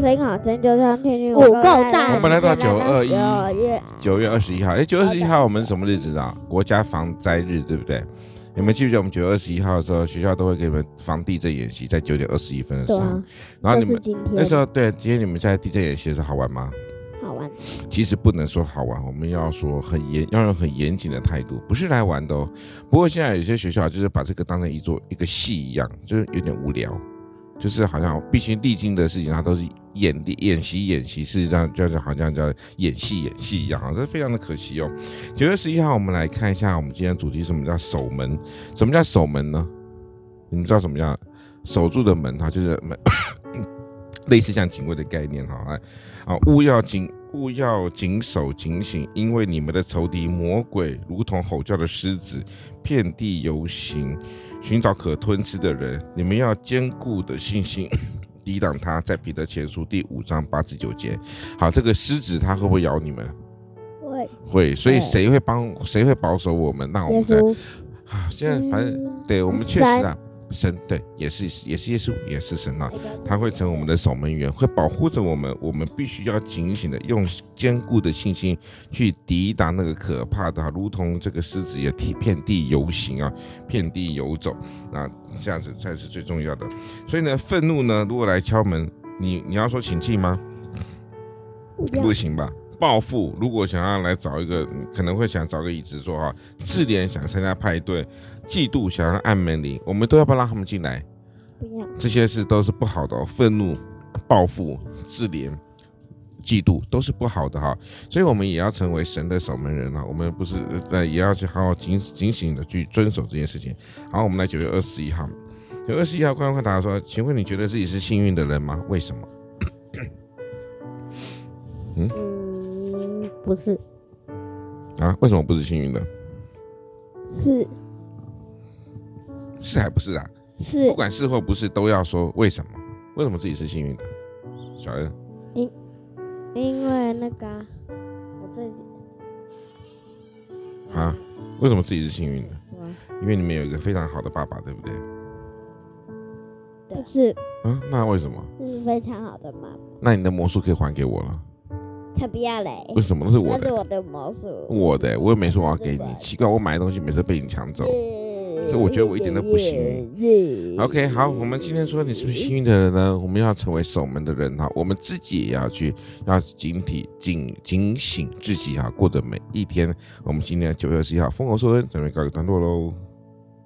声音，好声就像听听五够赞。我们来到九二一，九月二十一号。哎，九月二十一号我们什么日子啊？国家防灾日，对不对？你们记不记得我们九月二十一号的时候，学校都会给你们防地震演习，在九点二十一分的时候。啊、然后你们那时候对，今天你们在地震演习的时候好玩吗？好玩。其实不能说好玩，我们要说很严，要用很严谨的态度，不是来玩的哦。不过现在有些学校就是把这个当成一座一个戏一样，就是有点无聊，就是好像必须历经的事情，它都是。演演习演习是这样，就是好像叫演戏演戏一样啊，这非常的可惜哦。九月十一号，我们来看一下我们今天主题，什么叫守门？什么叫守门呢？你们知道什么叫守住的门？它就是门，类似像警卫的概念哈。来啊，勿要警勿要谨守警醒，因为你们的仇敌魔鬼如同吼叫的狮子，遍地游行，寻找可吞吃的人。你们要坚固的信心。抵挡他，在彼得前书第五章八至九节。好，这个狮子它会不会咬你们？会，会。所以谁会帮？谁会保守我们？那我们在啊，现在反正、嗯、对我们确实啊。神对，也是也是耶稣，也是神啊，他会成为我们的守门员，会保护着我们。我们必须要警醒的，用坚固的信心去抵挡那个可怕的，如同这个狮子也遍地游行啊，遍地游走。那这样子才是最重要的。所以呢，愤怒呢，如果来敲门，你你要说请进吗？不行吧？报复，如果想要来找一个，可能会想找个椅子坐哈。自怜想参加派对。嫉妒想要按门铃，我们都要不要让他们进来？不要，这些事都是不好的。愤怒、报复、自怜、嫉妒都是不好的哈。所以，我们也要成为神的守门人啊。我们不是在也要去好好警警醒的去遵守这件事情。好，我们来九月二十一号，九月二十一号，快快答说，请问你觉得自己是幸运的人吗？为什么？不是。啊？为什么不是幸运的？是。是还不是啊？是，不管是或不是，都要说为什么？为什么自己是幸运的？小恩，因因为那个我自己啊，为什么自己是幸运的？因为你们有一个非常好的爸爸，对不对？不，是啊，那为什么？是非常好的妈妈。那你的魔术可以还给我了？才不要嘞！为什么？那是我的，那是我的魔术，我的，我也没说我要给你。奇怪，我买的东西每次被你抢走。所以我觉得我一点都不幸运。OK，好，我们今天说你是不是幸运的人呢？我们要成为守门的人哈，我们自己也要去要警惕、警警醒自己哈，过的每一天。我们今天九月二十一号丰禾硕恩准备告一段落喽。